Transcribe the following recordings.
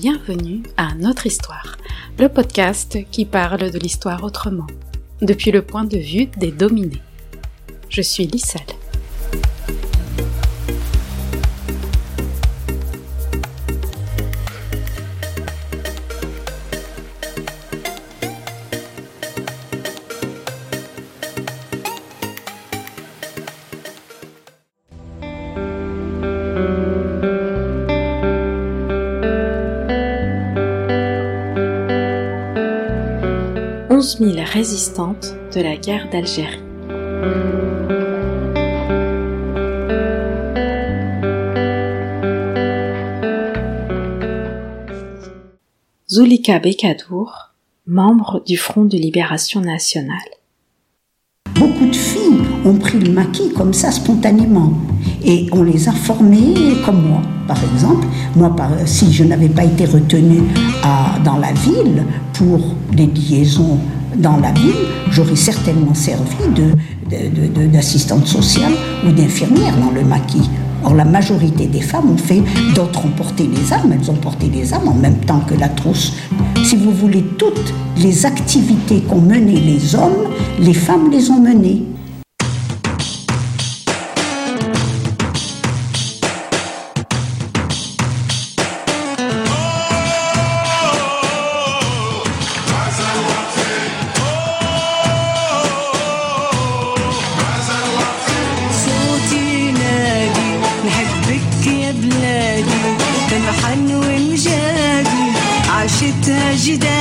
Bienvenue à Notre Histoire, le podcast qui parle de l'histoire autrement, depuis le point de vue des dominés. Je suis Lisselle. 000 résistantes de la guerre d'Algérie. Zulika Bekadour, membre du Front de libération nationale. Beaucoup de filles ont pris le maquis comme ça spontanément et on les a formées comme moi. Par exemple, moi, si je n'avais pas été retenue dans la ville pour des liaisons dans la ville, j'aurais certainement servi d'assistante sociale ou d'infirmière dans le maquis. Or, la majorité des femmes ont fait, d'autres ont porté les armes, elles ont porté les armes en même temps que la trousse. Si vous voulez, toutes les activités qu'ont menées les hommes, les femmes les ont menées. Pendant la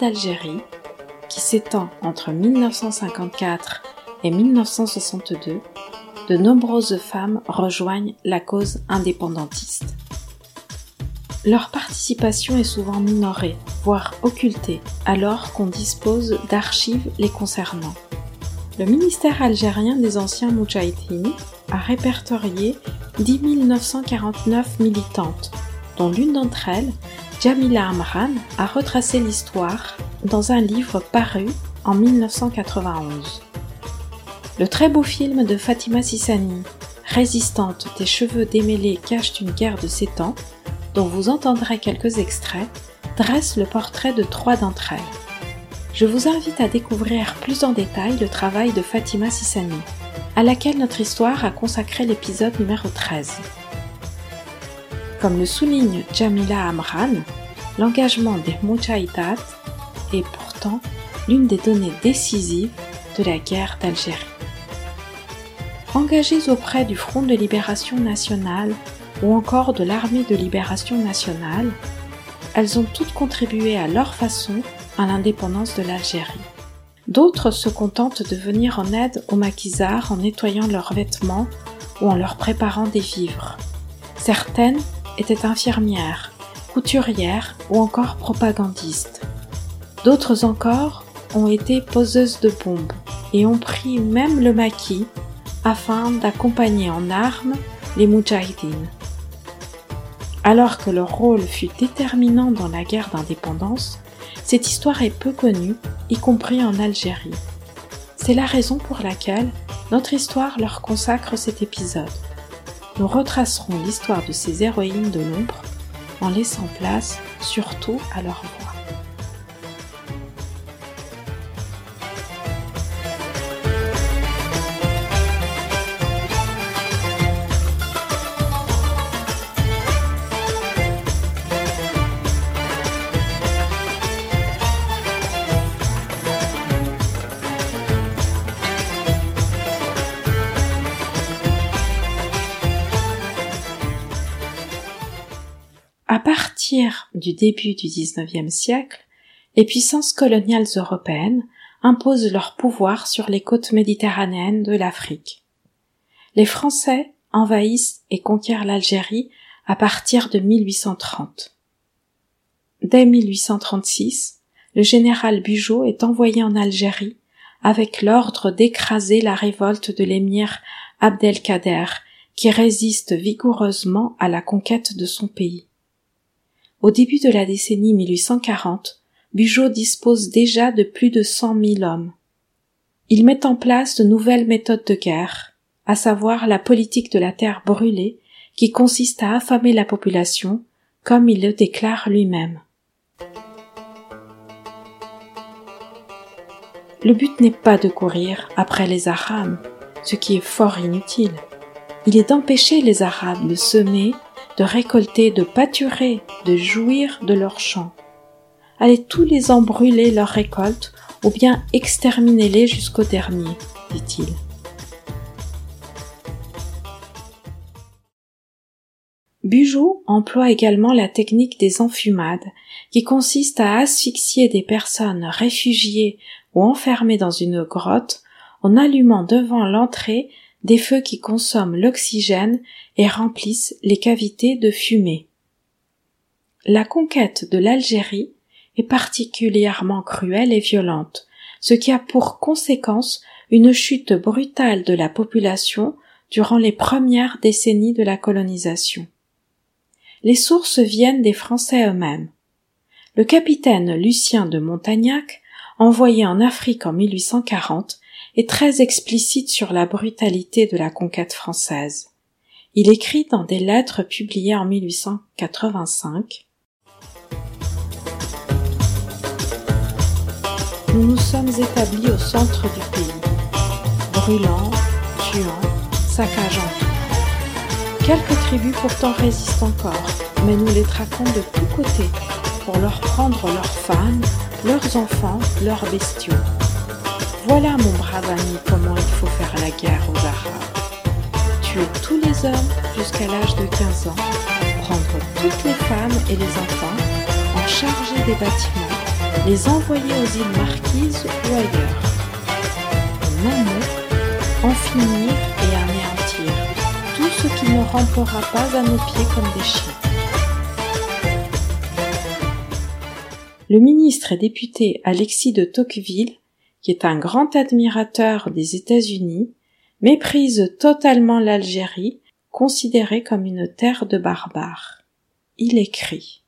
d'Algérie, qui s'étend entre 1954 et 1962, de nombreuses femmes rejoignent la cause indépendantiste. Leur participation est souvent minorée, voire occultée, alors qu'on dispose d'archives les concernant. Le ministère algérien des anciens Moudjahidines a répertorié 10 949 militantes, dont l'une d'entre elles Jamila Amran a retracé l'histoire dans un livre paru en 1991. Le très beau film de Fatima Sissani, Résistante des cheveux démêlés cachent une guerre de sept ans, dont vous entendrez quelques extraits, dresse le portrait de trois d'entre elles. Je vous invite à découvrir plus en détail le travail de Fatima Sissani, à laquelle notre histoire a consacré l'épisode numéro 13. Comme le souligne Jamila Amran, l'engagement des Moudjahidat est pourtant l'une des données décisives de la guerre d'Algérie. Engagées auprès du Front de libération nationale ou encore de l'Armée de libération nationale, elles ont toutes contribué à leur façon à l'indépendance de l'Algérie. D'autres se contentent de venir en aide aux maquisards en nettoyant leurs vêtements ou en leur préparant des vivres. Certaines étaient infirmières, couturières ou encore propagandistes. D'autres encore ont été poseuses de bombes et ont pris même le maquis afin d'accompagner en armes les Moudjahidines. Alors que leur rôle fut déterminant dans la guerre d'indépendance, cette histoire est peu connue, y compris en Algérie. C'est la raison pour laquelle notre histoire leur consacre cet épisode nous retracerons l'histoire de ces héroïnes de l'ombre en laissant place surtout à leur voix. Du début du XIXe siècle, les puissances coloniales européennes imposent leur pouvoir sur les côtes méditerranéennes de l'Afrique. Les Français envahissent et conquièrent l'Algérie à partir de 1830. Dès 1836, le général Bugeaud est envoyé en Algérie avec l'ordre d'écraser la révolte de l'émir Abdelkader, qui résiste vigoureusement à la conquête de son pays. Au début de la décennie 1840, Bugeaud dispose déjà de plus de cent mille hommes. Il met en place de nouvelles méthodes de guerre, à savoir la politique de la terre brûlée, qui consiste à affamer la population, comme il le déclare lui-même. Le but n'est pas de courir après les Arabes, ce qui est fort inutile. Il est d'empêcher les Arabes de semer, de récolter, de pâturer, de jouir de leurs champs. Allez tous les en brûler leurs récoltes, ou bien exterminez-les jusqu'au dernier, dit-il. Bugeaud emploie également la technique des enfumades, qui consiste à asphyxier des personnes réfugiées ou enfermées dans une grotte en allumant devant l'entrée des feux qui consomment l'oxygène et remplissent les cavités de fumée. La conquête de l'Algérie est particulièrement cruelle et violente, ce qui a pour conséquence une chute brutale de la population durant les premières décennies de la colonisation. Les sources viennent des Français eux-mêmes. Le capitaine Lucien de Montagnac, envoyé en Afrique en 1840, est très explicite sur la brutalité de la conquête française. Il écrit dans des lettres publiées en 1885 Nous nous sommes établis au centre du pays, brûlant, tuant, saccageant. Quelques tribus pourtant résistent encore, mais nous les traquons de tous côtés pour leur prendre leurs femmes, leurs enfants, leurs bestiaux. Voilà, mon comment il faut faire la guerre aux Arabes. Tuer tous les hommes jusqu'à l'âge de 15 ans, prendre toutes les femmes et les enfants, en charger des bâtiments, les envoyer aux îles Marquises ou ailleurs. En un en finir et anéantir tout ce qui ne rampera pas à nos pieds comme des chiens. Le ministre et député Alexis de Tocqueville qui est un grand admirateur des États-Unis, méprise totalement l'Algérie, considérée comme une terre de barbares. Il écrit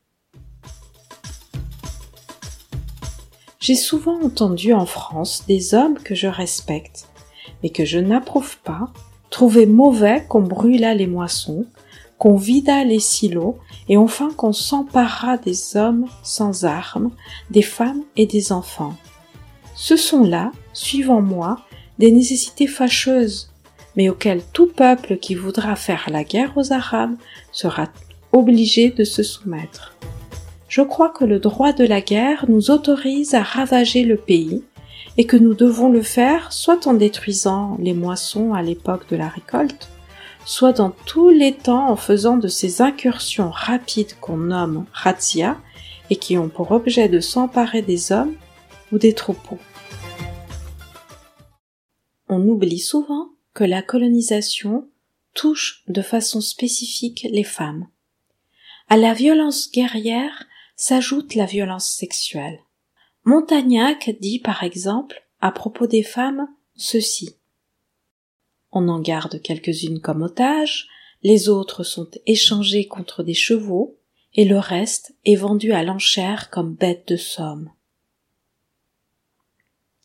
J'ai souvent entendu en France des hommes que je respecte, mais que je n'approuve pas, trouver mauvais qu'on brûlât les moissons, qu'on vidât les silos, et enfin qu'on s'emparât des hommes sans armes, des femmes et des enfants. Ce sont là, suivant moi, des nécessités fâcheuses, mais auxquelles tout peuple qui voudra faire la guerre aux Arabes sera obligé de se soumettre. Je crois que le droit de la guerre nous autorise à ravager le pays, et que nous devons le faire soit en détruisant les moissons à l'époque de la récolte, soit dans tous les temps en faisant de ces incursions rapides qu'on nomme razzia et qui ont pour objet de s'emparer des hommes ou des troupeaux. On oublie souvent que la colonisation touche de façon spécifique les femmes. À la violence guerrière s'ajoute la violence sexuelle. Montagnac dit par exemple à propos des femmes ceci. On en garde quelques-unes comme otages, les autres sont échangées contre des chevaux, et le reste est vendu à l'enchère comme bêtes de somme.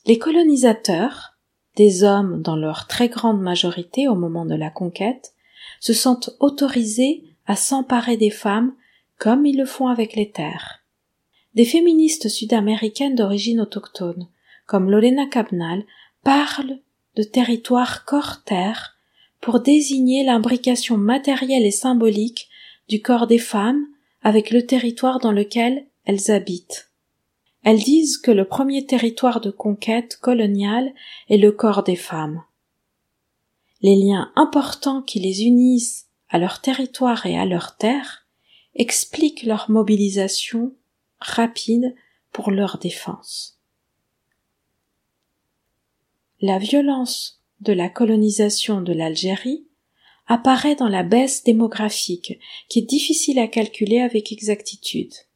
Les colonisateurs, des hommes dans leur très grande majorité au moment de la conquête, se sentent autorisés à s'emparer des femmes comme ils le font avec les terres. Des féministes sud-américaines d'origine autochtone, comme Lorena Cabnal, parlent de territoire corps-terre pour désigner l'imbrication matérielle et symbolique du corps des femmes avec le territoire dans lequel elles habitent. Elles disent que le premier territoire de conquête coloniale est le corps des femmes. Les liens importants qui les unissent à leur territoire et à leur terre expliquent leur mobilisation rapide pour leur défense. La violence de la colonisation de l'Algérie apparaît dans la baisse démographique qui est difficile à calculer avec exactitude.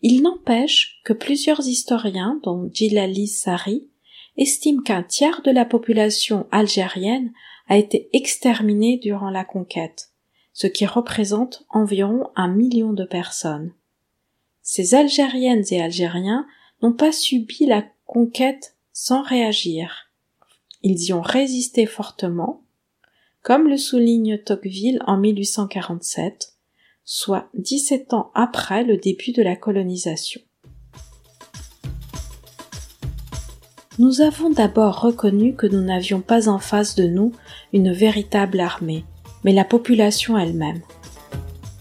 Il n'empêche que plusieurs historiens, dont Gilali Sari, estiment qu'un tiers de la population algérienne a été exterminée durant la conquête, ce qui représente environ un million de personnes. Ces Algériennes et Algériens n'ont pas subi la conquête sans réagir. Ils y ont résisté fortement, comme le souligne Tocqueville en 1847, soit 17 ans après le début de la colonisation. Nous avons d'abord reconnu que nous n'avions pas en face de nous une véritable armée, mais la population elle-même.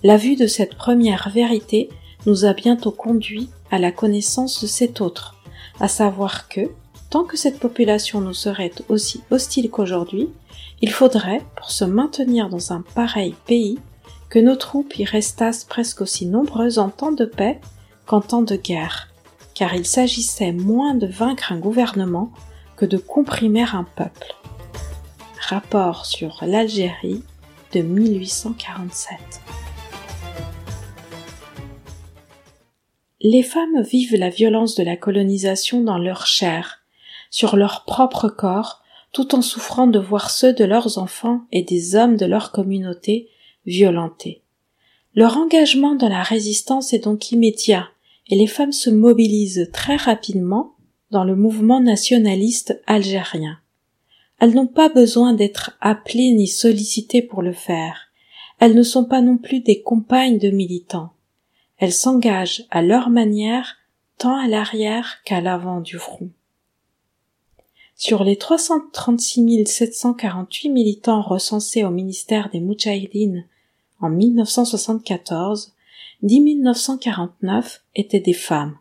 La vue de cette première vérité nous a bientôt conduit à la connaissance de cette autre, à savoir que, tant que cette population nous serait aussi hostile qu'aujourd'hui, il faudrait, pour se maintenir dans un pareil pays, que nos troupes y restassent presque aussi nombreuses en temps de paix qu'en temps de guerre, car il s'agissait moins de vaincre un gouvernement que de comprimer un peuple. Rapport sur l'Algérie de 1847. Les femmes vivent la violence de la colonisation dans leur chair, sur leur propre corps, tout en souffrant de voir ceux de leurs enfants et des hommes de leur communauté violentés. Leur engagement dans la résistance est donc immédiat, et les femmes se mobilisent très rapidement dans le mouvement nationaliste algérien. Elles n'ont pas besoin d'être appelées ni sollicitées pour le faire. Elles ne sont pas non plus des compagnes de militants. Elles s'engagent à leur manière tant à l'arrière qu'à l'avant du front. Sur les 336 748 militants recensés au ministère des Moudjahidines en 1974, 10 949 étaient des femmes,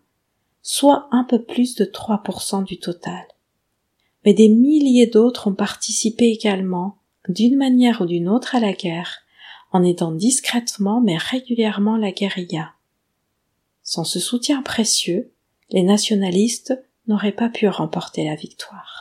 soit un peu plus de 3% du total. Mais des milliers d'autres ont participé également, d'une manière ou d'une autre, à la guerre, en aidant discrètement mais régulièrement la guérilla. Sans ce soutien précieux, les nationalistes n'auraient pas pu remporter la victoire.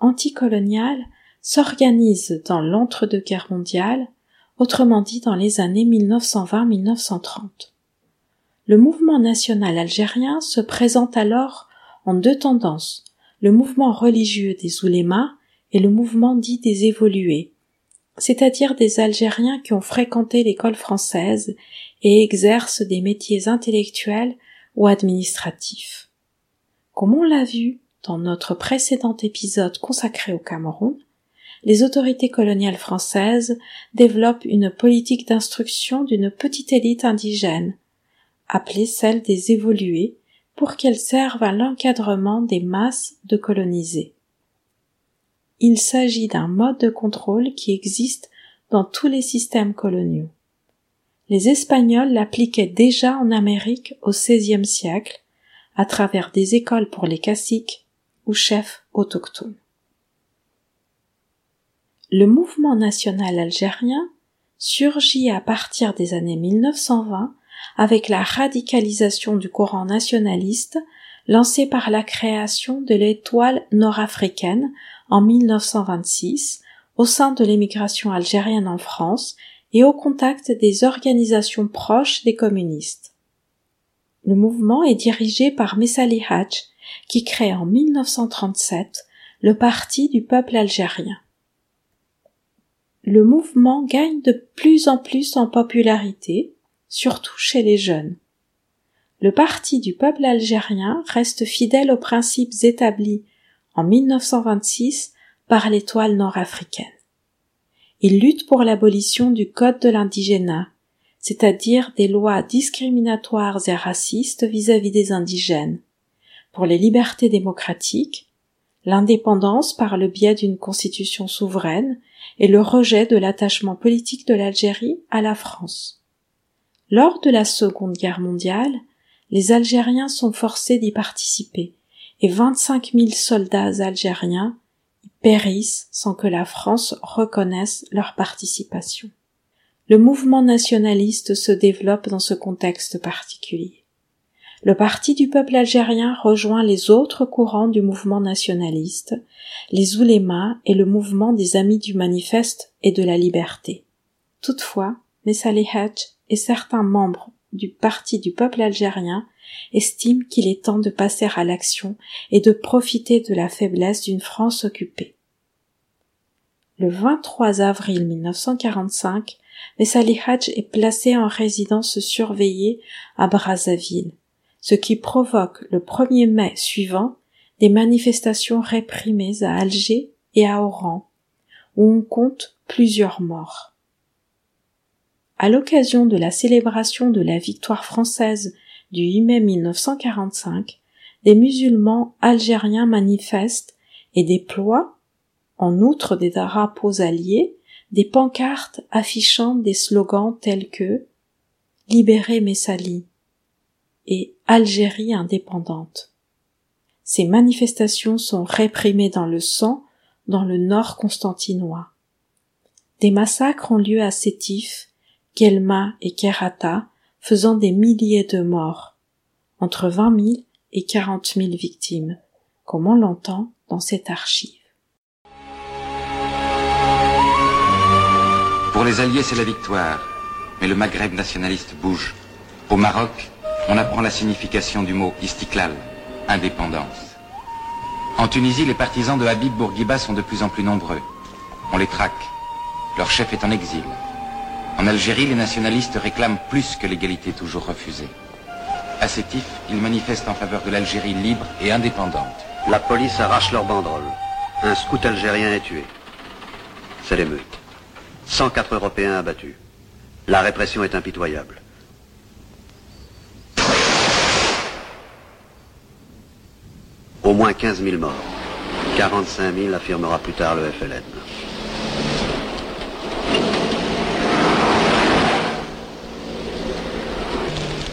Anticoloniale s'organise dans l'entre-deux-guerres mondiales, autrement dit dans les années 1920-1930. Le mouvement national algérien se présente alors en deux tendances, le mouvement religieux des oulémas et le mouvement dit des évolués, c'est-à-dire des Algériens qui ont fréquenté l'école française et exercent des métiers intellectuels ou administratifs. Comme on l'a vu, dans notre précédent épisode consacré au Cameroun, les autorités coloniales françaises développent une politique d'instruction d'une petite élite indigène, appelée celle des évolués, pour qu'elle serve à l'encadrement des masses de colonisés. Il s'agit d'un mode de contrôle qui existe dans tous les systèmes coloniaux. Les Espagnols l'appliquaient déjà en Amérique au XVIe siècle, à travers des écoles pour les caciques ou chefs autochtones. Le mouvement national algérien surgit à partir des années 1920 avec la radicalisation du courant nationaliste lancé par la création de l'étoile nord-africaine en 1926 au sein de l'émigration algérienne en France et au contact des organisations proches des communistes. Le mouvement est dirigé par Messali Hadj, qui crée en 1937 le Parti du peuple algérien. Le mouvement gagne de plus en plus en popularité, surtout chez les jeunes. Le Parti du peuple algérien reste fidèle aux principes établis en 1926 par l'étoile nord-africaine. Il lutte pour l'abolition du code de l'indigénat, c'est-à-dire des lois discriminatoires et racistes vis-à-vis des indigènes, pour les libertés démocratiques, l'indépendance par le biais d'une constitution souveraine et le rejet de l'attachement politique de l'Algérie à la France. Lors de la Seconde Guerre mondiale, les Algériens sont forcés d'y participer et 25 000 soldats algériens périssent sans que la France reconnaisse leur participation. Le mouvement nationaliste se développe dans ce contexte particulier. Le Parti du peuple algérien rejoint les autres courants du mouvement nationaliste, les oulémas et le mouvement des Amis du Manifeste et de la Liberté. Toutefois, Messali Hadj et certains membres du Parti du peuple algérien estime qu'il est temps de passer à l'action et de profiter de la faiblesse d'une France occupée. Le 23 avril 1945, Messali Hadj est placé en résidence surveillée à Brazzaville, ce qui provoque le 1er mai suivant des manifestations réprimées à Alger et à Oran, où on compte plusieurs morts. À l'occasion de la célébration de la victoire française du 8 mai 1945, des musulmans algériens manifestent et déploient, en outre des drapeaux alliés, des pancartes affichant des slogans tels que Libérez Messali et Algérie indépendante. Ces manifestations sont réprimées dans le sang dans le nord constantinois. Des massacres ont lieu à Sétif, Kelma et Kerata, faisant des milliers de morts, entre vingt mille et quarante mille victimes, comme on l'entend dans cette archive. Pour les Alliés, c'est la victoire, mais le Maghreb nationaliste bouge. Au Maroc, on apprend la signification du mot istiklal, indépendance. En Tunisie, les partisans de Habib Bourguiba sont de plus en plus nombreux. On les traque. Leur chef est en exil. En Algérie, les nationalistes réclament plus que l'égalité toujours refusée. À Sétif, ils manifestent en faveur de l'Algérie libre et indépendante. La police arrache leur banderole. Un scout algérien est tué. C'est l'émeute. 104 Européens abattus. La répression est impitoyable. Au moins 15 000 morts. 45 000 affirmera plus tard le FLN.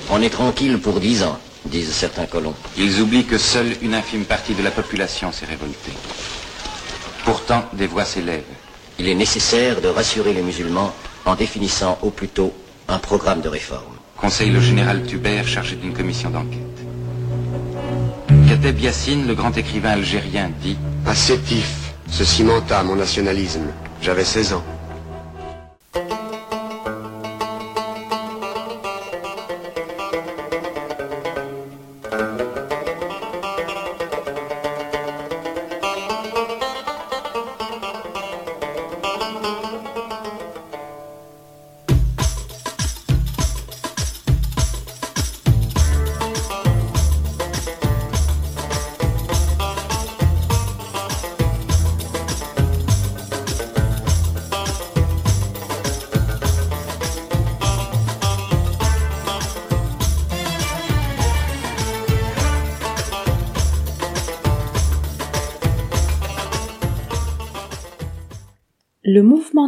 On est tranquille pour dix ans, disent certains colons. Ils oublient que seule une infime partie de la population s'est révoltée. Pourtant, des voix s'élèvent. Il est nécessaire de rassurer les musulmans en définissant au plus tôt un programme de réforme. Conseille le général Tubert chargé d'une commission d'enquête. Kateb Yassine, le grand écrivain algérien, dit À Sétif, ce cimenta mon nationalisme. J'avais 16 ans.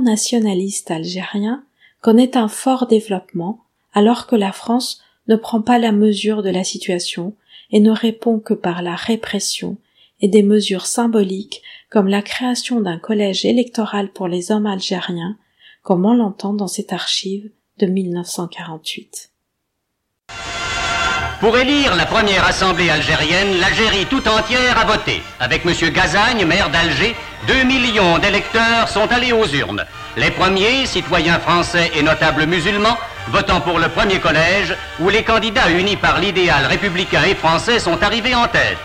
Nationaliste algérien connaît un fort développement alors que la France ne prend pas la mesure de la situation et ne répond que par la répression et des mesures symboliques comme la création d'un collège électoral pour les hommes algériens, comme on l'entend dans cette archive de 1948. Pour élire la première assemblée algérienne, l'Algérie tout entière a voté. Avec M. Gazagne, maire d'Alger, 2 millions d'électeurs sont allés aux urnes. Les premiers, citoyens français et notables musulmans, votant pour le premier collège, où les candidats unis par l'idéal républicain et français sont arrivés en tête.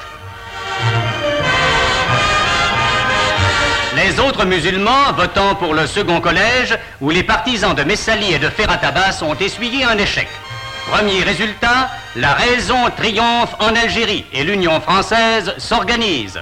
Les autres musulmans votant pour le second collège, où les partisans de Messali et de Ferrat Abbas ont essuyé un échec. Premier résultat, la raison triomphe en Algérie et l'Union française s'organise.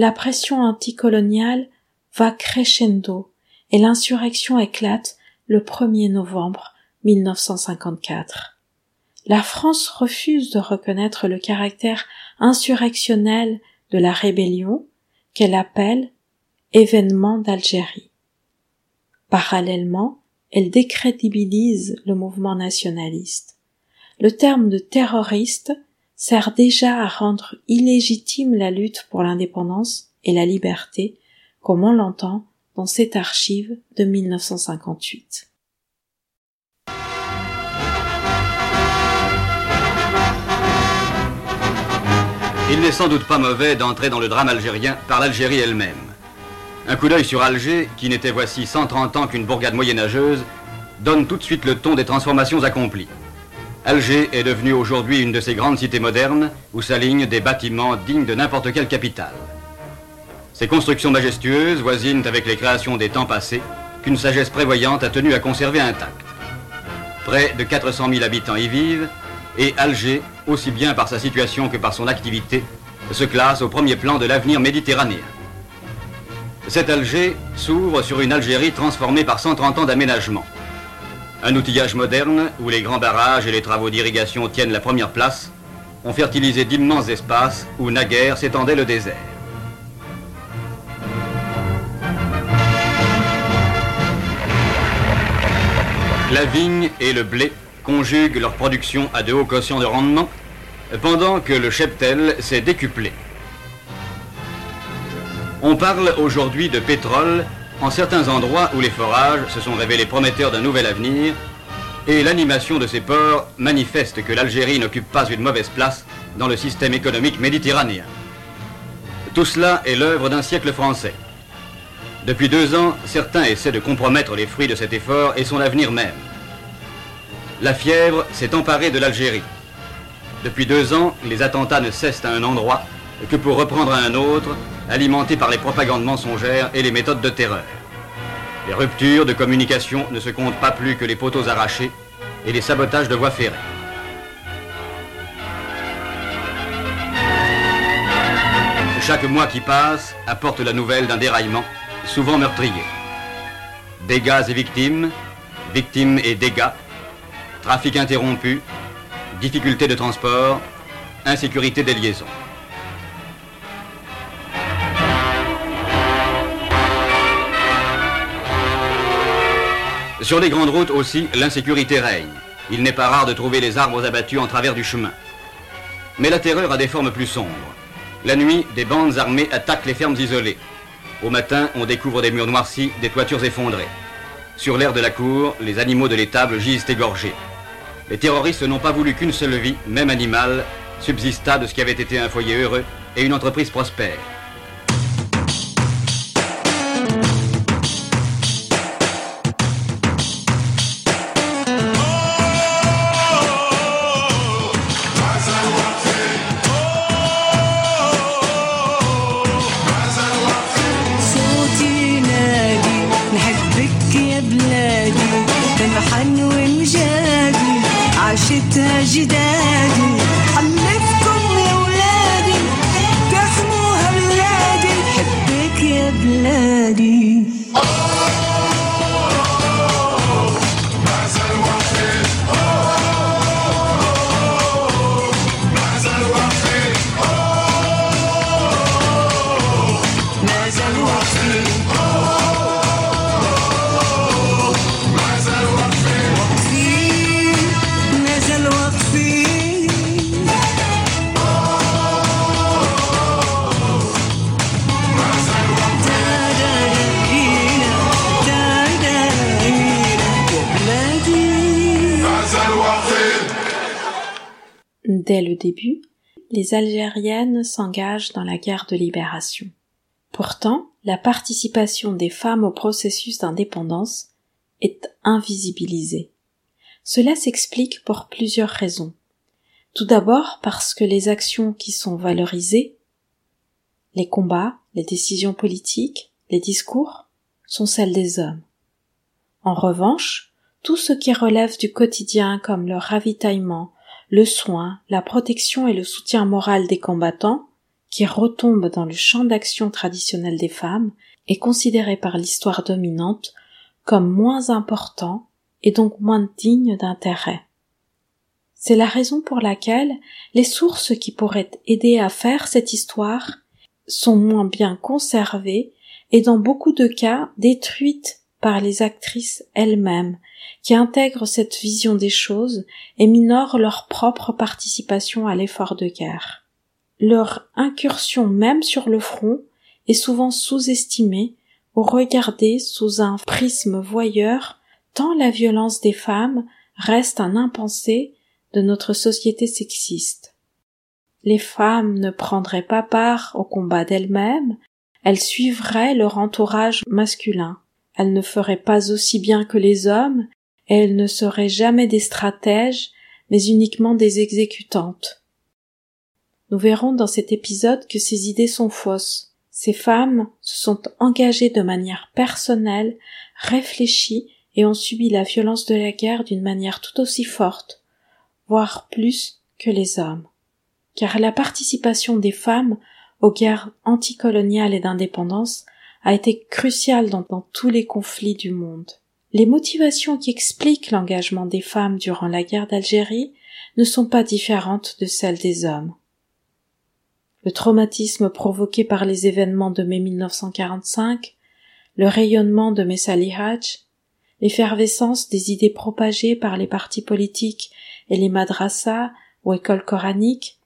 La pression anticoloniale va crescendo et l'insurrection éclate le 1er novembre 1954. La France refuse de reconnaître le caractère insurrectionnel de la rébellion qu'elle appelle événement d'Algérie. Parallèlement, elle décrédibilise le mouvement nationaliste. Le terme de terroriste sert déjà à rendre illégitime la lutte pour l'indépendance et la liberté, comme on l'entend dans cette archive de 1958. Il n'est sans doute pas mauvais d'entrer dans le drame algérien par l'Algérie elle-même. Un coup d'œil sur Alger, qui n'était voici 130 ans qu'une bourgade moyenâgeuse, donne tout de suite le ton des transformations accomplies. Alger est devenue aujourd'hui une de ces grandes cités modernes où s'alignent des bâtiments dignes de n'importe quelle capitale. Ces constructions majestueuses voisinent avec les créations des temps passés qu'une sagesse prévoyante a tenu à conserver intactes. Près de 400 000 habitants y vivent et Alger, aussi bien par sa situation que par son activité, se classe au premier plan de l'avenir méditerranéen. Cet Alger s'ouvre sur une Algérie transformée par 130 ans d'aménagement. Un outillage moderne, où les grands barrages et les travaux d'irrigation tiennent la première place, ont fertilisé d'immenses espaces où naguère s'étendait le désert. La vigne et le blé conjuguent leur production à de hauts quotients de rendement, pendant que le cheptel s'est décuplé. On parle aujourd'hui de pétrole en certains endroits où les forages se sont révélés prometteurs d'un nouvel avenir, et l'animation de ces ports manifeste que l'Algérie n'occupe pas une mauvaise place dans le système économique méditerranéen. Tout cela est l'œuvre d'un siècle français. Depuis deux ans, certains essaient de compromettre les fruits de cet effort et son avenir même. La fièvre s'est emparée de l'Algérie. Depuis deux ans, les attentats ne cessent à un endroit que pour reprendre à un autre, alimentés par les propagandes mensongères et les méthodes de terreur. Les ruptures de communication ne se comptent pas plus que les poteaux arrachés et les sabotages de voies ferrées. Chaque mois qui passe apporte la nouvelle d'un déraillement, souvent meurtrier. Dégâts et victimes, victimes et dégâts, trafic interrompu, difficultés de transport, insécurité des liaisons. Sur les grandes routes aussi, l'insécurité règne. Il n'est pas rare de trouver les arbres abattus en travers du chemin. Mais la terreur a des formes plus sombres. La nuit, des bandes armées attaquent les fermes isolées. Au matin, on découvre des murs noircis, des toitures effondrées. Sur l'air de la cour, les animaux de l'étable gisent égorgés. Les terroristes n'ont pas voulu qu'une seule vie, même animale, subsista de ce qui avait été un foyer heureux et une entreprise prospère. Début, les Algériennes s'engagent dans la guerre de libération. Pourtant, la participation des femmes au processus d'indépendance est invisibilisée. Cela s'explique pour plusieurs raisons. Tout d'abord parce que les actions qui sont valorisées, les combats, les décisions politiques, les discours, sont celles des hommes. En revanche, tout ce qui relève du quotidien comme le ravitaillement, le soin, la protection et le soutien moral des combattants, qui retombe dans le champ d'action traditionnel des femmes, est considéré par l'histoire dominante comme moins important et donc moins digne d'intérêt. C'est la raison pour laquelle les sources qui pourraient aider à faire cette histoire sont moins bien conservées et dans beaucoup de cas détruites par les actrices elles-mêmes qui intègrent cette vision des choses et minorent leur propre participation à l'effort de guerre. Leur incursion même sur le front est souvent sous-estimée ou regardée sous un prisme voyeur tant la violence des femmes reste un impensé de notre société sexiste. Les femmes ne prendraient pas part au combat d'elles-mêmes, elles suivraient leur entourage masculin. Elles ne feraient pas aussi bien que les hommes, et elles ne seraient jamais des stratèges, mais uniquement des exécutantes. Nous verrons dans cet épisode que ces idées sont fausses. Ces femmes se sont engagées de manière personnelle, réfléchie et ont subi la violence de la guerre d'une manière tout aussi forte, voire plus que les hommes. Car la participation des femmes aux guerres anticoloniales et d'indépendance a été cruciale dans, tous les conflits du monde. Les motivations qui expliquent l'engagement des femmes durant la guerre d'Algérie ne sont pas différentes de celles des hommes. Le traumatisme provoqué par les événements de mai 1945, le rayonnement de Messali Hadj, l'effervescence des idées propagées par les partis politiques et les madrassas ou écoles coraniques,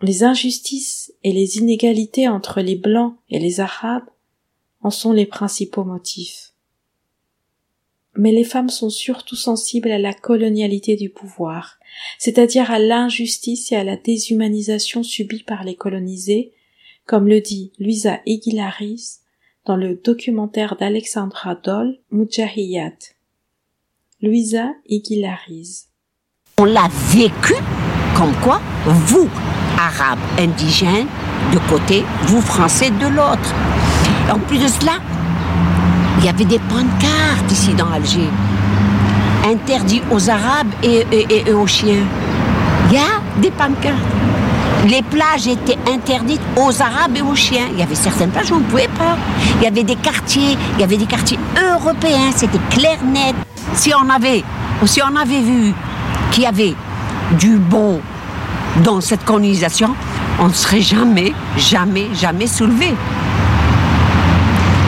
les injustices et les inégalités entre les blancs et les arabes en sont les principaux motifs. Mais les femmes sont surtout sensibles à la colonialité du pouvoir, c'est-à-dire à, l'injustice et à la déshumanisation subie par les colonisés, comme le dit Luisa Iguilaris dans le documentaire d'Alexandra Doll, Mujahiyat. Luisa Iguilaris. On l'a vécu comme quoi vous, arabes, indigènes, de côté, vous, français, de l'autre. En plus de cela, il y avait des pancartes ici dans Alger, interdits aux arabes et aux chiens. Il y a des pancartes. Les plages étaient interdites aux arabes et aux chiens. Il y avait certaines plages où on ne pouvait pas. Il y avait des quartiers, il y avait des quartiers européens, c'était clair net. Si on avait, si on avait vu qu'il y avait du bon dans cette colonisation, on ne serait jamais, jamais, jamais soulevé.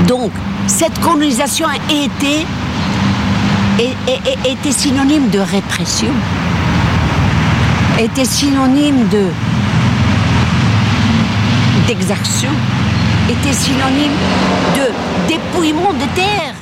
Donc, cette colonisation est- était synonyme de répression, était synonyme de d'exaction, était synonyme de dépouillement de terre.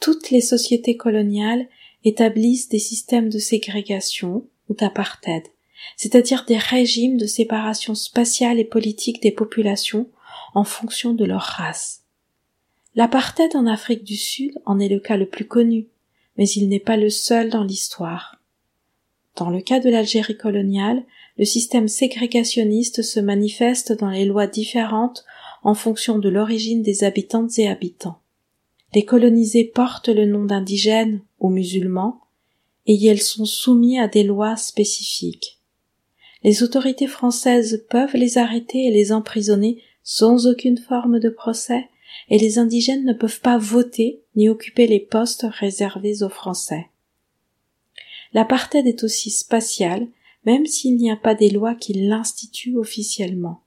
Toutes les sociétés coloniales établissent des systèmes de ségrégation ou d'apartheid, c'est-à-dire des régimes de séparation spatiale et politique des populations en fonction de leur race. L'apartheid en Afrique du Sud en est le cas le plus connu, mais il n'est pas le seul dans l'histoire. Dans le cas de l'Algérie coloniale, le système ségrégationniste se manifeste dans les lois différentes en fonction de l'origine des habitantes et habitants. Les colonisés portent le nom d'indigènes ou musulmans, et elles sont soumis à des lois spécifiques. Les autorités françaises peuvent les arrêter et les emprisonner sans aucune forme de procès, et les indigènes ne peuvent pas voter ni occuper les postes réservés aux Français. L'apartheid est aussi spatial, même s'il n'y a pas des lois qui l'instituent officiellement.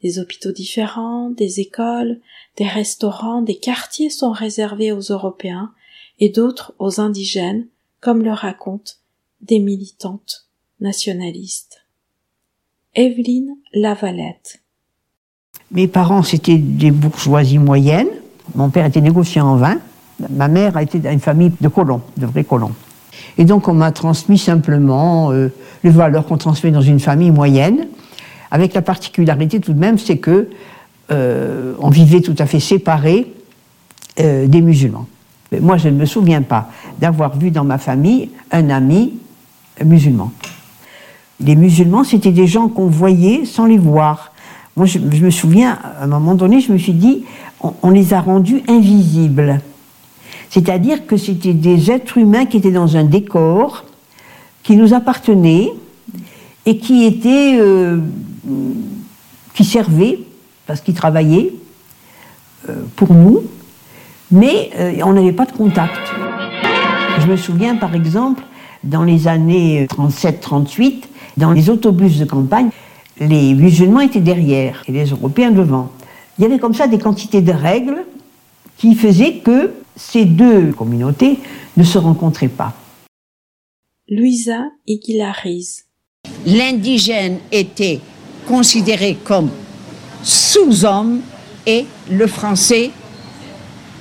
Des hôpitaux différents, des écoles, des restaurants, des quartiers sont réservés aux Européens et d'autres aux indigènes, comme le racontent des militantes nationalistes. Evelyne Lavalette mes parents, c'était des bourgeoisies moyennes. Mon père était négociant en vin. Ma mère a été d'une famille de colons, de vrais colons. Et donc, on m'a transmis simplement euh, les valeurs qu'on transmet dans une famille moyenne, avec la particularité tout de même, c'est que euh, on vivait tout à fait séparés euh, des musulmans. Mais moi, je ne me souviens pas d'avoir vu dans ma famille un ami musulman. Les musulmans, c'était des gens qu'on voyait sans les voir. Moi, je, me souviens, à un moment donné, je me suis dit, on, les a rendus invisibles. C'est-à-dire que c'était des êtres humains qui étaient dans un décor, qui nous appartenait et qui étaient, euh, qui servaient, parce qu'ils travaillaient euh, pour nous, mais euh, on n'avait pas de contact. Je me souviens, par exemple, dans les années 37-38, dans les autobus de campagne, les musulmans étaient derrière et les Européens devant. Il y avait comme ça des quantités de règles qui faisaient que ces deux communautés ne se rencontraient pas. Louisa Iguilariz. L'indigène était considéré comme sous-homme et le français,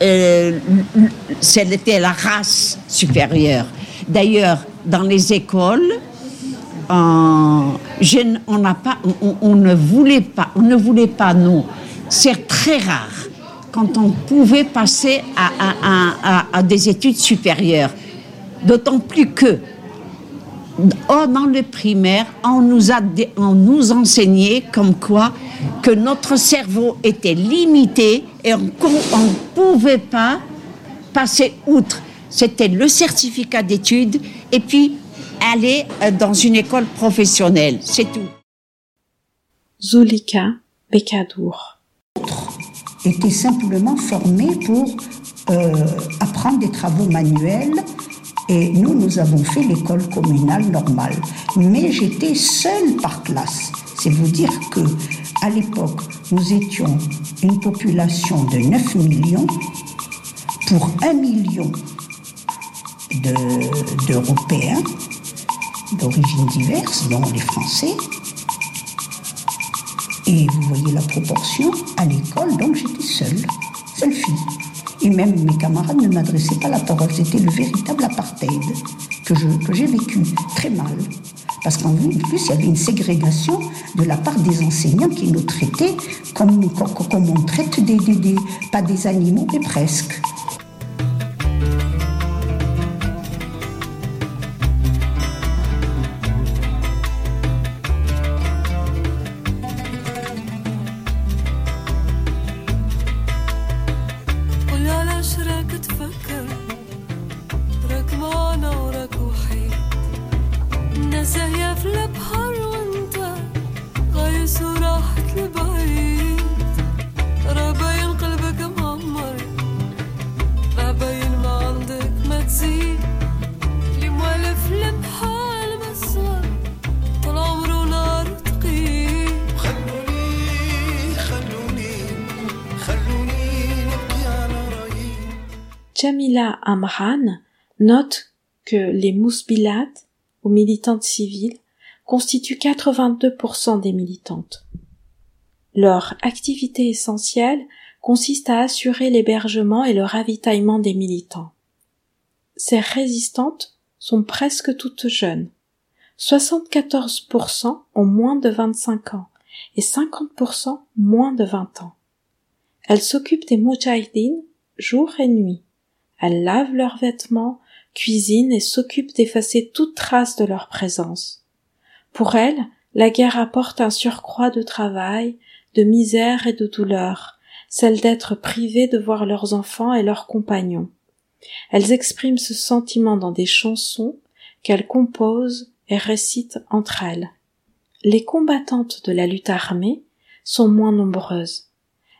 euh, c'était la race supérieure. D'ailleurs, dans les écoles, on, pas, on, ne voulait pas, on ne voulait pas, nous. C'est très rare quand on pouvait passer à, des études supérieures. D'autant plus que oh, dans le primaire, on nous, a, nous enseignait comme quoi que notre cerveau était limité et on ne pouvait pas passer outre. C'était le certificat d'études et puis aller euh, dans une école professionnelle, c'est tout. Zulika Bekadour était simplement formés pour euh, apprendre des travaux manuels et nous, nous avons fait l'école communale normale. Mais j'étais seule par classe. C'est vous dire que à l'époque, nous étions une population de 9 millions pour 1 million d'Européens d'origines diverses, dont les Français. Et vous voyez la proportion à l'école, donc j'étais seule, seule fille. Et même mes camarades ne m'adressaient pas la parole. C'était le véritable apartheid que, j'ai vécu très mal. Parce qu'en plus, il y avait une ségrégation de la part des enseignants qui nous traitaient comme, comme, on traite des, des, pas des animaux, mais presque. Amran note que les mousbilates, ou militantes civiles, constituent 82% des militantes. Leur activité essentielle consiste à assurer l'hébergement et le ravitaillement des militants. ces résistantes sont presque toutes jeunes. 74% ont moins de 25 ans et 50% moins de 20 ans. Elles s'occupent des moudjahidines jour et nuit. Elles lavent leurs vêtements, cuisinent et s'occupent d'effacer toute trace de leur présence. Pour elles, la guerre apporte un surcroît de travail, de misère et de douleur, celle d'être privées de voir leurs enfants et leurs compagnons. Elles expriment ce sentiment dans des chansons qu'elles composent et récitent entre elles. Les combattantes de la lutte armée sont moins nombreuses.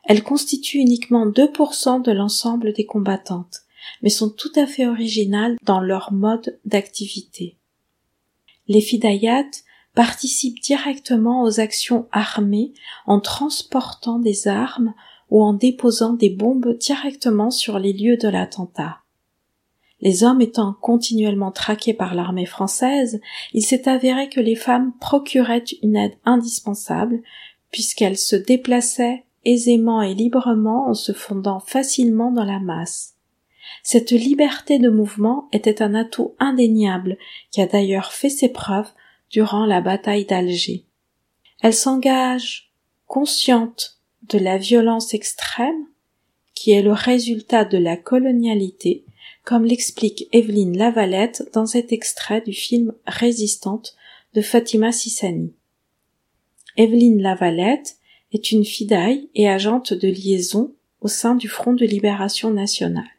Elles constituent uniquement 2% de l'ensemble des combattantes, mais sont tout à fait originales dans leur mode d'activité. Les fidayat participent directement aux actions armées en transportant des armes ou en déposant des bombes directement sur les lieux de l'attentat. Les hommes étant continuellement traqués par l'armée française, il s'est avéré que les femmes procuraient une aide indispensable, puisqu'elles se déplaçaient aisément et librement en se fondant facilement dans la masse. Cette liberté de mouvement était un atout indéniable qui a d'ailleurs fait ses preuves durant la bataille d'Alger. Elle s'engage consciente de la violence extrême qui est le résultat de la colonialité, comme l'explique Evelyne Lavalette dans cet extrait du film Résistante de Fatima Sissani. Evelyne Lavalette est une fidaille et agente de liaison au sein du Front de libération nationale.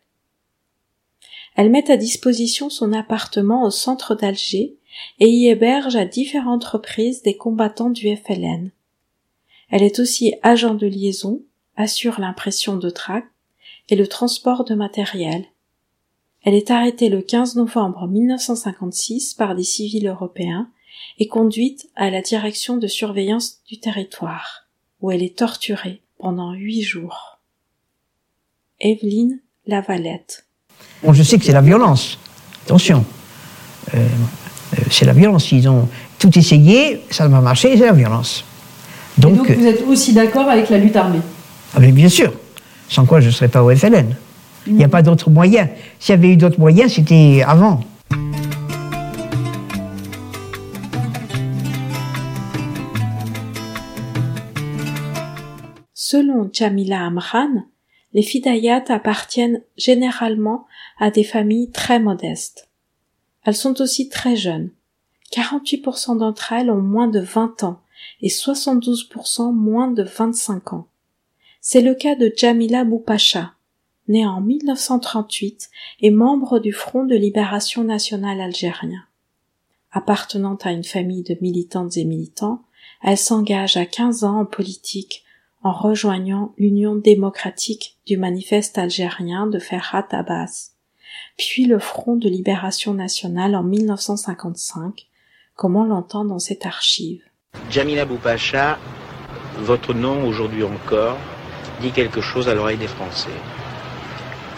Elle met à disposition son appartement au centre d'Alger et y héberge à différentes reprises des combattants du FLN. Elle est aussi agent de liaison, assure l'impression de tracts et le transport de matériel. Elle est arrêtée le 15 novembre 1956 par des civils européens et conduite à la direction de surveillance du territoire, où elle est torturée pendant huit jours. Evelyne Lavalette. Bon, je sais que c'est la violence. Attention. Euh, euh, c'est la violence. Ils ont tout essayé, ça n'a pas marché, c'est la violence. Donc, donc vous êtes aussi d'accord avec la lutte armée ah mais Bien sûr. Sans quoi je ne serais pas au FLN. Il n'y a pas d'autres moyens. S'il y avait eu d'autres moyens, c'était avant. Selon Jamila Amran, les fidayat appartiennent généralement à des familles très modestes. Elles sont aussi très jeunes. 48% d'entre elles ont moins de 20 ans et 72% moins de 25 ans. C'est le cas de Jamila Boupacha, née en 1938 et membre du Front de libération nationale algérien. Appartenant à une famille de militantes et militants, elle s'engage à 15 ans en politique en rejoignant l'Union démocratique du manifeste algérien de Ferhat Abbas, puis le Front de libération nationale en 1955, comme on l'entend dans cette archive? Jamila Boupacha, votre nom aujourd'hui encore dit quelque chose à l'oreille des Français.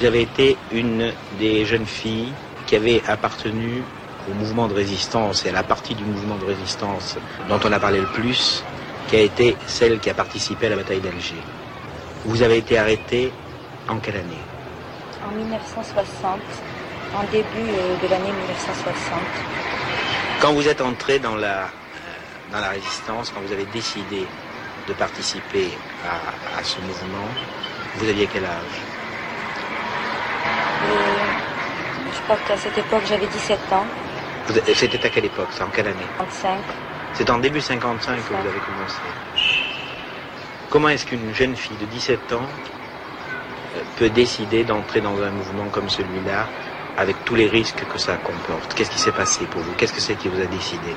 Vous avez été une des jeunes filles qui avait appartenu au mouvement de résistance et à la partie du mouvement de résistance dont on a parlé le plus, qui a été celle qui a participé à la bataille d'Alger. Vous avez été arrêté en quelle année? En 1960, en début euh, de l'année 1960. Quand vous êtes entré dans la, euh, dans la résistance, quand vous avez décidé de participer à, ce mouvement, vous aviez quel âge? Euh, Je crois qu'à cette époque, j'avais 17 ans. C'était à quelle époque? C'est en quelle année? 35. C'est en début 55 que vous avez commencé. Comment est-ce qu'une jeune fille de 17 ans peut décider d'entrer dans un mouvement comme celui-là? Avec tous les risques que ça comporte. Qu'est-ce qui s'est passé pour vous? Qu'est-ce que c'est qui vous a décidé?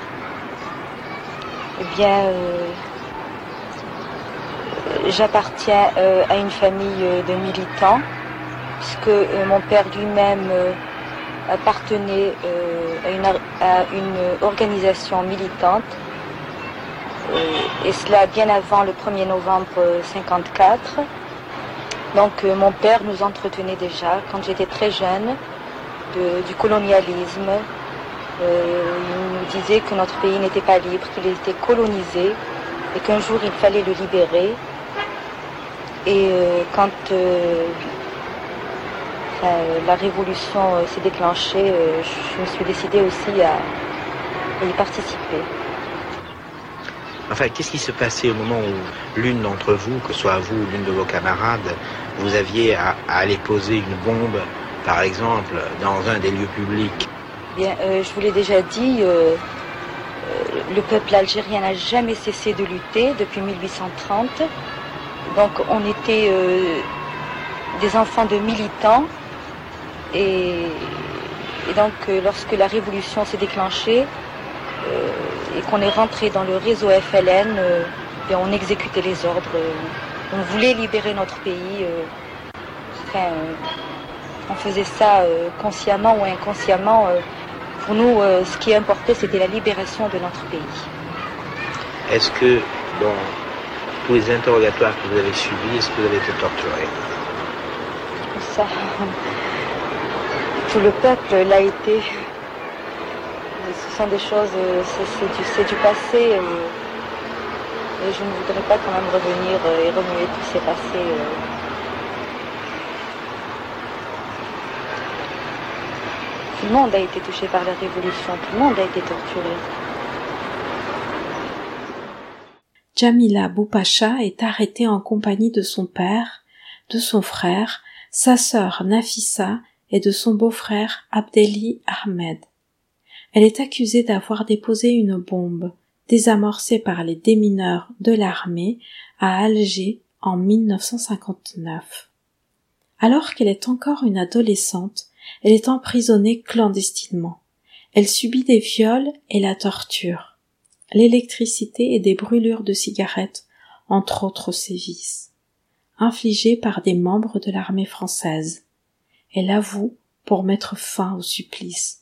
Eh bien, euh, j'appartiens euh, à une famille de militants, puisque mon père lui-même appartenait à une, à, une, organisation militante et cela bien avant le 1er novembre 54. Donc euh, mon père nous entretenait déjà quand j'étais très jeune du colonialisme. Euh, il nous disait que notre pays n'était pas libre, qu'il était colonisé et qu'un jour il fallait le libérer. Et euh, quand la révolution s'est déclenchée, je me suis décidée aussi à, y participer. Enfin, qu'est-ce qui se passait au moment où l'une d'entre vous, que ce soit vous ou l'une de vos camarades, vous aviez à, aller poser une bombe, par exemple, dans un des lieux publics Bien, je vous l'ai déjà dit, le peuple algérien n'a jamais cessé de lutter depuis 1830. Donc on était des enfants de militants et, donc euh, lorsque la révolution s'est déclenchée euh, et qu'on est rentré dans le réseau FLN, euh, on exécutait les ordres. on voulait libérer notre pays. On faisait ça consciemment ou inconsciemment. pour nous, ce qui importait, c'était la libération de notre pays. Est-ce que dans tous les interrogatoires que vous avez suivis, est-ce que vous avez été torturé? Tout le peuple l'a été. Ce sont des choses, euh, c'est du, passé. Euh, et je ne voudrais pas quand même revenir euh, et remuer tous ces passés. Le monde a été touché par la révolution, tout le monde a été torturé. Jamila Boupacha est arrêtée en compagnie de son père, de son frère, sa sœur Nafissa et de son beau-frère Abdelli Ahmed. Elle est accusée d'avoir déposé une bombe désamorcée par les démineurs de l'armée à Alger en 1959. Alors qu'elle est encore une adolescente, elle est emprisonnée clandestinement. Elle subit des viols et la torture, l'électricité et des brûlures de cigarettes, entre autres sévices infligée par des membres de l'armée française. Elle avoue pour mettre fin au supplice.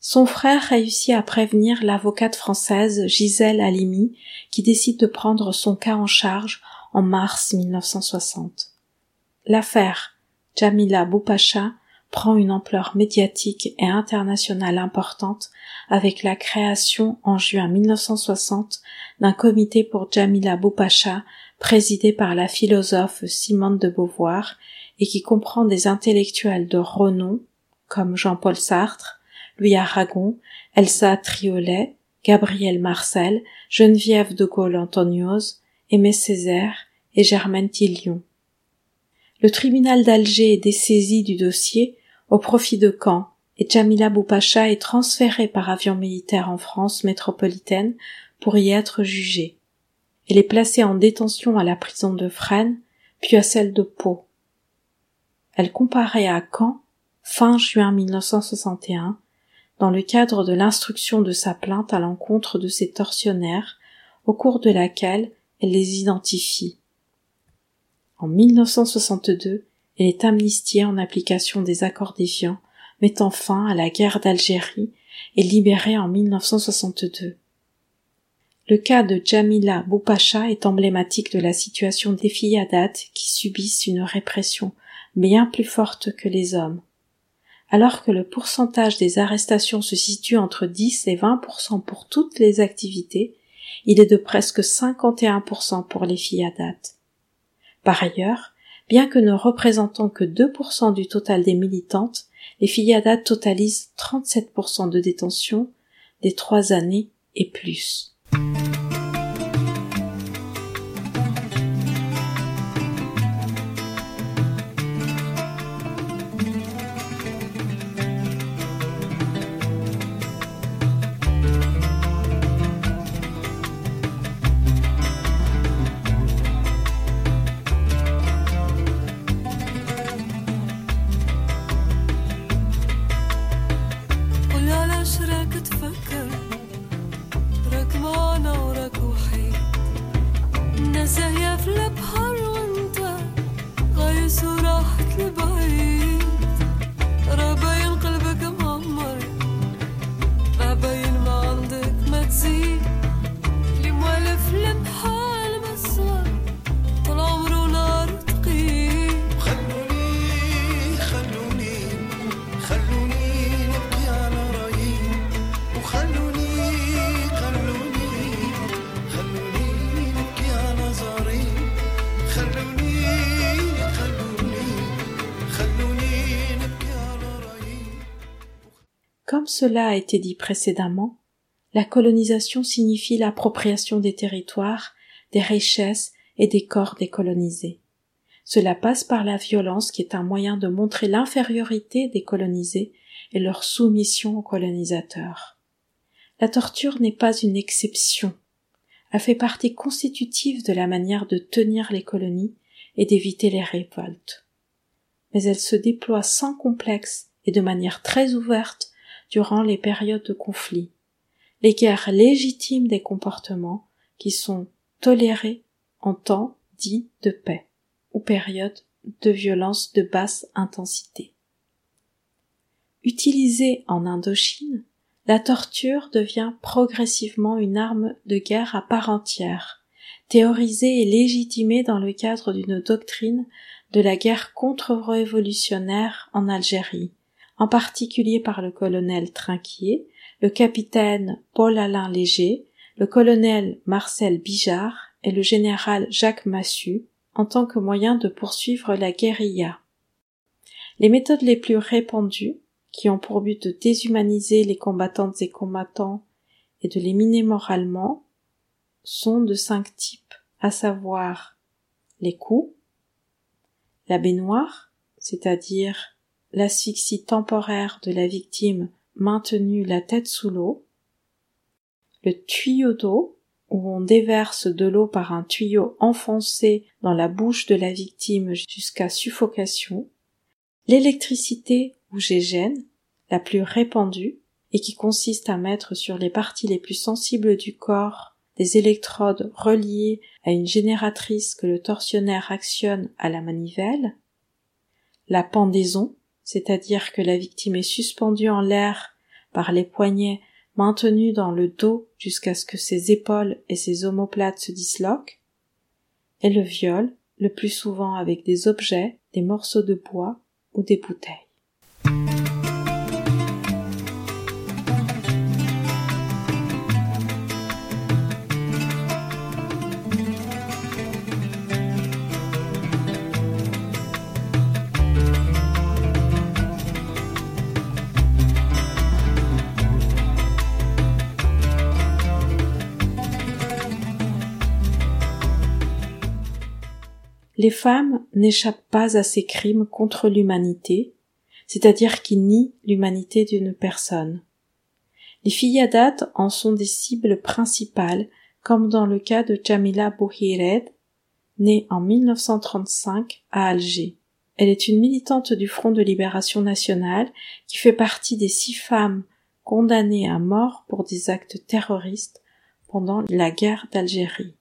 Son frère réussit à prévenir l'avocate française Gisèle Halimi qui décide de prendre son cas en charge en mars 1960. L'affaire Jamila Boupacha prend une ampleur médiatique et internationale importante avec la création en juin 1960 d'un comité pour Jamila Boupacha présidé par la philosophe Simone de Beauvoir et qui comprend des intellectuels de renom comme Jean-Paul Sartre, Louis Aragon, Elsa Triolet, Gabriel Marcel, Geneviève de Gaulle Antonios, Aimé Césaire et Germaine Tillion. Le tribunal d'Alger est dessaisi du dossier au profit de Caen et Jamila Boupacha est transférée par avion militaire en France métropolitaine pour y être jugée. Elle est placée en détention à la prison de Fresnes, puis à celle de Pau. Elle comparait à Caen fin juin 1961 dans le cadre de l'instruction de sa plainte à l'encontre de ses tortionnaires, au cours de laquelle elle les identifie. En 1962, elle est amnistiée en application des accords d'Évian, mettant fin à la guerre d'Algérie et libérée en 1962. Le cas de Jamila Boupacha est emblématique de la situation des filles à date qui subissent une répression bien plus forte que les hommes. Alors que le pourcentage des arrestations se situe entre 10 et 20% pour toutes les activités, il est de presque 51% pour les filles à date. Par ailleurs, bien que ne représentant que 2% du total des militantes, les date totalisent 37% de détention des trois années et plus. Cela a été dit précédemment, la colonisation signifie l'appropriation des territoires, des richesses et des corps décolonisés. Cela passe par la violence qui est un moyen de montrer l'infériorité des colonisés et leur soumission aux colonisateurs. La torture n'est pas une exception. Elle fait partie constitutive de la manière de tenir les colonies et d'éviter les révoltes. Mais elle se déploie sans complexe et de manière très ouverte durant les périodes de conflit, les guerres légitimes des comportements qui sont tolérés en temps dit de paix ou période de violence de basse intensité. Utilisée en Indochine, la torture devient progressivement une arme de guerre à part entière, théorisée et légitimée dans le cadre d'une doctrine de la guerre contre-révolutionnaire en Algérie, en particulier par le colonel Trinquier, le capitaine Paul-Alain Léger, le colonel Marcel Bijard et le général Jacques Massu, en tant que moyen de poursuivre la guérilla. Les méthodes les plus répandues, qui ont pour but de déshumaniser les combattantes et combattants et de les miner moralement, sont de cinq types, à savoir les coups, la baignoire, c'est-à-dire l'asphyxie temporaire de la victime maintenue la tête sous l'eau, le tuyau d'eau, où on déverse de l'eau par un tuyau enfoncé dans la bouche de la victime jusqu'à suffocation, l'électricité ou gégène, la plus répandue, et qui consiste à mettre sur les parties les plus sensibles du corps des électrodes reliées à une génératrice que le tortionnaire actionne à la manivelle, la pendaison, c'est-à-dire que la victime est suspendue en l'air par les poignets maintenu dans le dos jusqu'à ce que ses épaules et ses omoplates se disloquent, et le viol, le plus souvent avec des objets, des morceaux de bois ou des bouteilles. Les femmes n'échappent pas à ces crimes contre l'humanité, c'est-à-dire qui nient l'humanité d'une personne. Les filles en sont des cibles principales, comme dans le cas de Jamila Bouhired, née en 1935 à Alger. Elle est une militante du Front de libération nationale qui fait partie des six femmes condamnées à mort pour des actes terroristes pendant la guerre d'Algérie.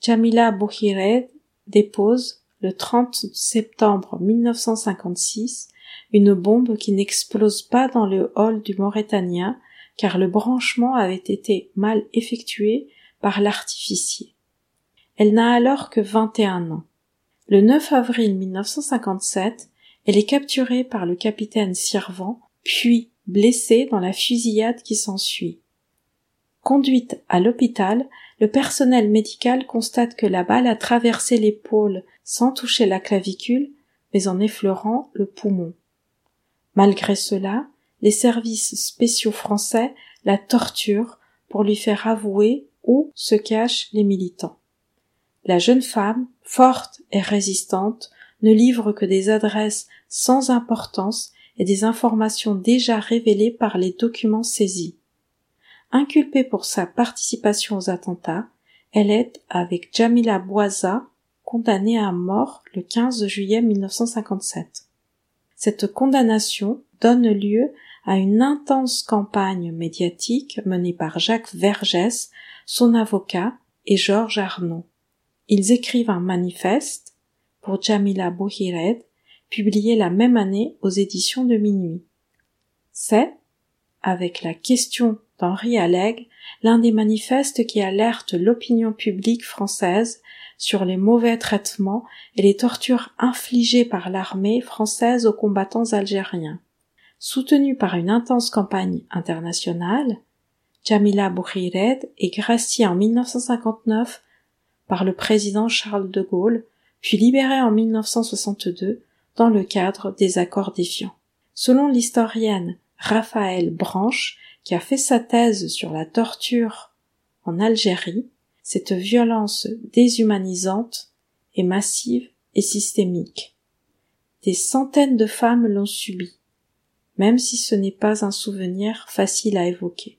Jamila Bouhired dépose, le 30 septembre 1956, une bombe qui n'explose pas dans le hall du Mauritanien car le branchement avait été mal effectué par l'artificier. Elle n'a alors que 21 ans. Le 9 avril 1957, elle est capturée par le capitaine Sirvent, puis blessée dans la fusillade qui s'ensuit. Conduite à l'hôpital, le personnel médical constate que la balle a traversé l'épaule sans toucher la clavicule, mais en effleurant le poumon. Malgré cela, les services spéciaux français la torturent pour lui faire avouer où se cachent les militants. La jeune femme, forte et résistante, ne livre que des adresses sans importance et des informations déjà révélées par les documents saisis. Inculpée pour sa participation aux attentats, elle est, avec Jamila Bouaza, condamnée à mort le 15 juillet 1957. Cette condamnation donne lieu à une intense campagne médiatique menée par Jacques Vergès, son avocat, et Georges Arnaud. Ils écrivent un manifeste pour Jamila Bouhired, publié la même année aux éditions de Minuit. C'est, avec la question d'Henri Alleg, l'un des manifestes qui alerte l'opinion publique française sur les mauvais traitements et les tortures infligées par l'armée française aux combattants algériens. Soutenu par une intense campagne internationale, Jamila Bouhired est graciée en 1959 par le président Charles de Gaulle, puis libérée en 1962 dans le cadre des accords d'Évian. Selon l'historienne Raphaël Branche, qui a fait sa thèse sur la torture en Algérie, cette violence déshumanisante est massive et systémique. Des centaines de femmes l'ont subi, même si ce n'est pas un souvenir facile à évoquer.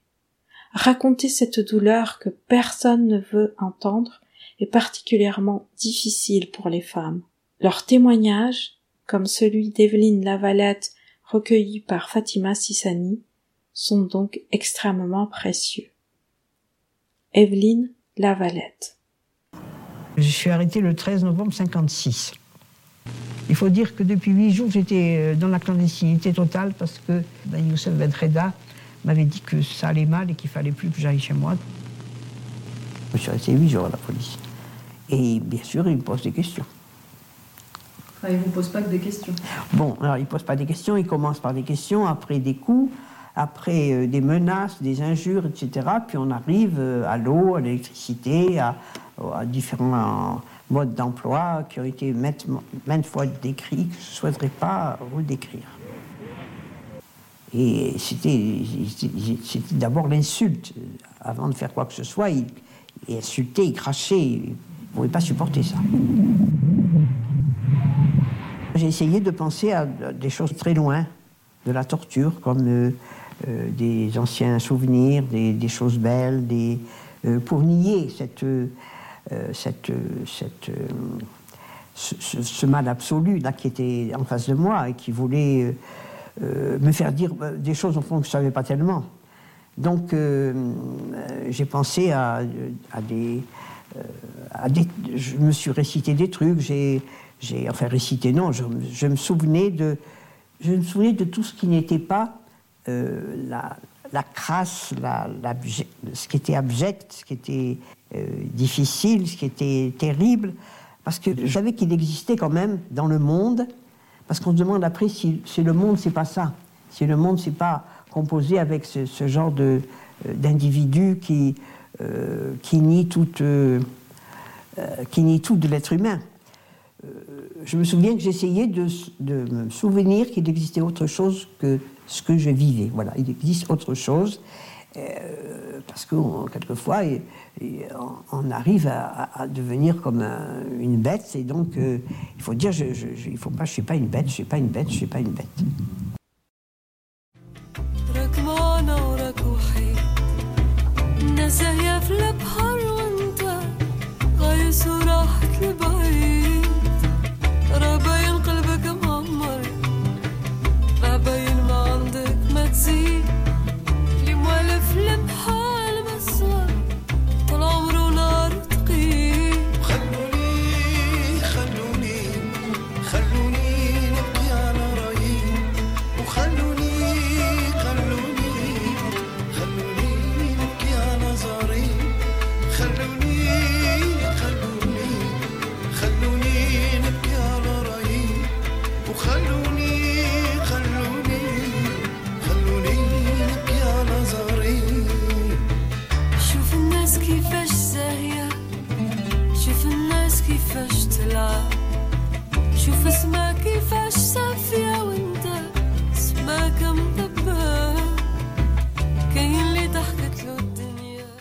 Raconter cette douleur que personne ne veut entendre est particulièrement difficile pour les femmes. Leurs témoignages, comme celui d'Evelyne Lavalette recueilli par Fatima Sissani, sont donc extrêmement précieux. Evelyne Lavalette. Je suis arrêtée le 13 novembre 56. Il faut dire que depuis huit jours, j'étais euh, dans la clandestinité totale parce que ben, Youssef Bedreda m'avait dit que ça allait mal et qu'il fallait plus que j'aille chez moi. Je suis resté huit jours à la police. Et bien sûr, il me pose des questions. il ne vous pose pas que des questions. Bon, alors il ne pose pas des questions, il commence par des questions, après des coups, après euh, des menaces, des injures, etc. Puis on arrive euh, à l'eau, à l'électricité, à, différents modes d'emploi qui ont été maintes, fois décrits, que je ne souhaiterais pas redécrire. Et c'était d'abord l'insulte. Avant de faire quoi que ce soit, il, il insultait, il crachait. Il ne pouvait pas supporter ça. J'ai essayé de penser à des choses très loin de la torture, comme euh, euh, des anciens souvenirs, des, choses belles, euh, pour nier cette, euh, ce, mal absolu qui était en face de moi et qui voulait me faire dire des choses au que je ne savais pas tellement. Donc j'ai pensé à, des, Je me suis récité des trucs, j'ai enfin récité non, je, me souvenais de je me souvenais de tout ce qui n'était pas euh, la, crasse, ce qui était abject, ce qui était euh, difficile, ce qui était terrible, parce que je savais qu'il existait quand même dans le monde, parce qu'on se demande après si, le monde c'est pas ça, si le monde c'est pas composé avec ce, genre de euh, d'individus qui euh, qui nie toute qui nie tout de l'être humain. Je me souviens que j'essayais de, me souvenir qu'il existait autre chose que ce que je vivais. Voilà, il existe autre chose. Euh, parce que quelquefois, on arrive à, devenir comme un, une bête, et donc euh, il faut dire, je, je, je, il faut pas, je suis pas une bête, je suis pas une bête, je suis pas une bête.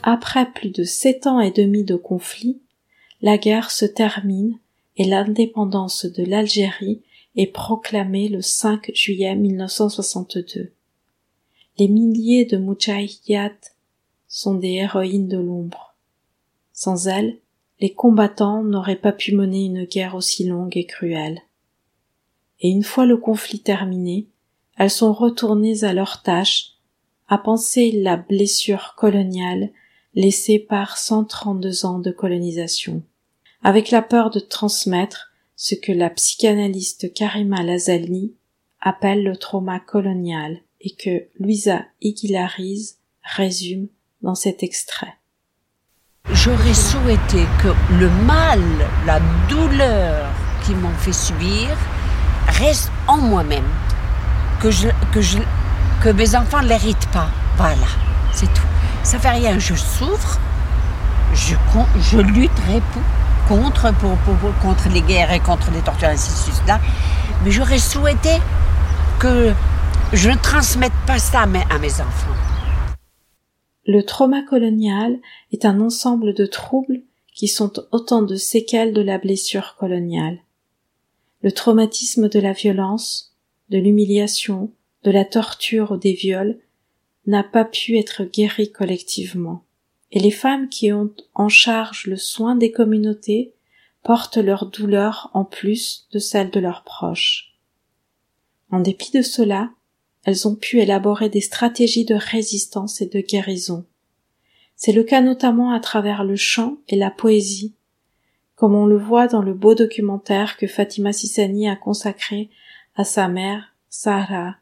Après plus de sept ans et demi de conflit, la guerre se termine et l'indépendance de l'Algérie est proclamée le 5 juillet 1962. Les milliers de Moudjahidiyat sont des héroïnes de l'ombre. Sans elles, les combattants n'auraient pas pu mener une guerre aussi longue et cruelle. Et une fois le conflit terminé, elles sont retournées à leurs tâches, à penser la blessure coloniale laissée par 132 ans de colonisation avec la peur de transmettre ce que la psychanalyste Karima Lazali appelle le trauma colonial et que Louisa Iguilariz résume dans cet extrait. J'aurais souhaité que le mal, la douleur qu'ils m'ont fait subir reste en moi-même, que, je, que, je, que mes enfants ne l'héritent pas. Voilà, c'est tout. Ça fait rien, je souffre, je, je lutterai contre les guerres et contre les tortures, ainsi de suite. Là. Mais j'aurais souhaité que Je ne transmette pas ça à mes, à mes enfants. Le trauma colonial est un ensemble de troubles qui sont autant de séquelles de la blessure coloniale. Le traumatisme de la violence, de l'humiliation, de la torture ou des viols n'a pas pu être guéri collectivement. Et les femmes qui ont en charge le soin des communautés portent leur douleur en plus de celle de leurs proches. En dépit de cela, elles ont pu élaborer des stratégies de résistance et de guérison. C'est le cas notamment à travers le chant et la poésie, comme on le voit dans le beau documentaire que Fatima Sissani a consacré à sa mère, Sarah,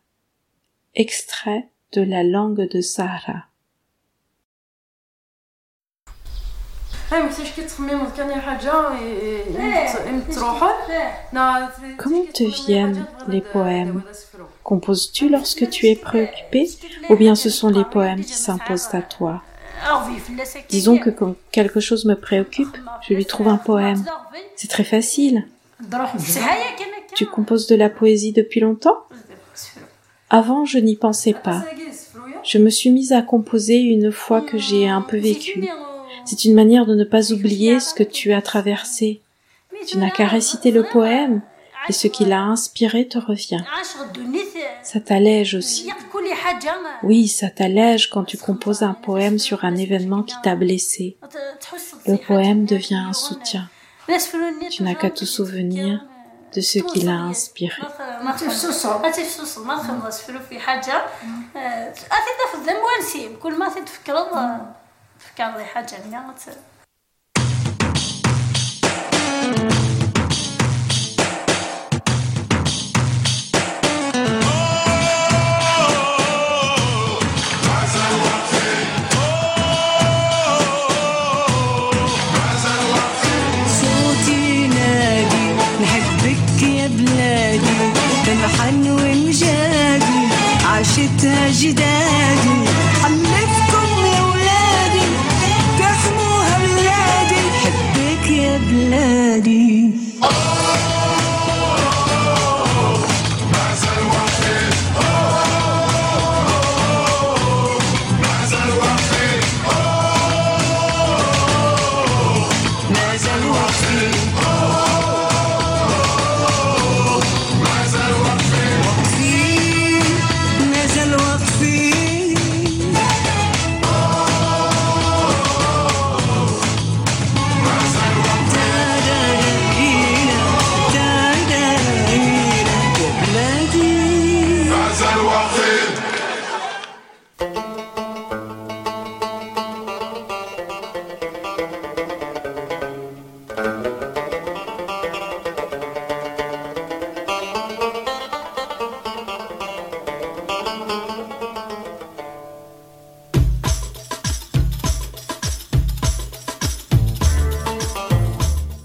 extrait de la langue de Sarah. Comment te viennent les poèmes Composes-tu lorsque tu es préoccupé ou bien ce sont les poèmes qui s'imposent à toi Disons que quand quelque chose me préoccupe, je lui trouve un poème. C'est très facile. Tu composes de la poésie depuis longtemps? Avant, je n'y pensais pas. Je me suis mise à composer une fois que j'ai un peu vécu. C'est une manière de ne pas oublier ce que tu as traversé. Tu n'as qu'à réciter le poème et ce qui l'a inspiré te revient. Ça t'allège aussi. Oui, ça t'allège quand tu composes un poème sur un événement qui t'a blessé. Le poème devient un soutien. Tu n'as qu'à te souvenir de ce qui l'a inspiré. ما تفصوصو ما تخلص في حاجة أثي تفضل موانسي كل ما تفكر تفكر حاجة eyes and watch me.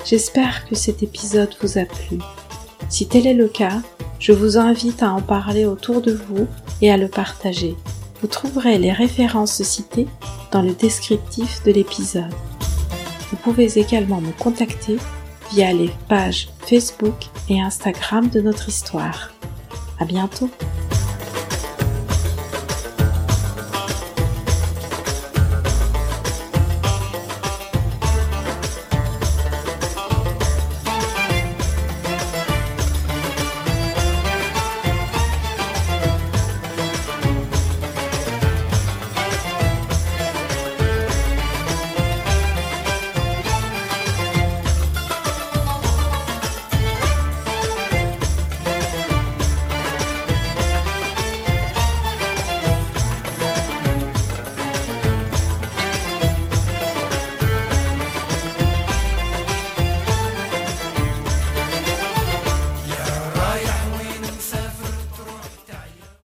J'espère que cet épisode vous a plu. Si tel est le cas, je vous invite à en parler autour de vous et à le partager. Vous trouverez les références citées dans le descriptif de l'épisode. Vous pouvez également me contacter via les pages Facebook et Instagram de notre histoire. À bientôt!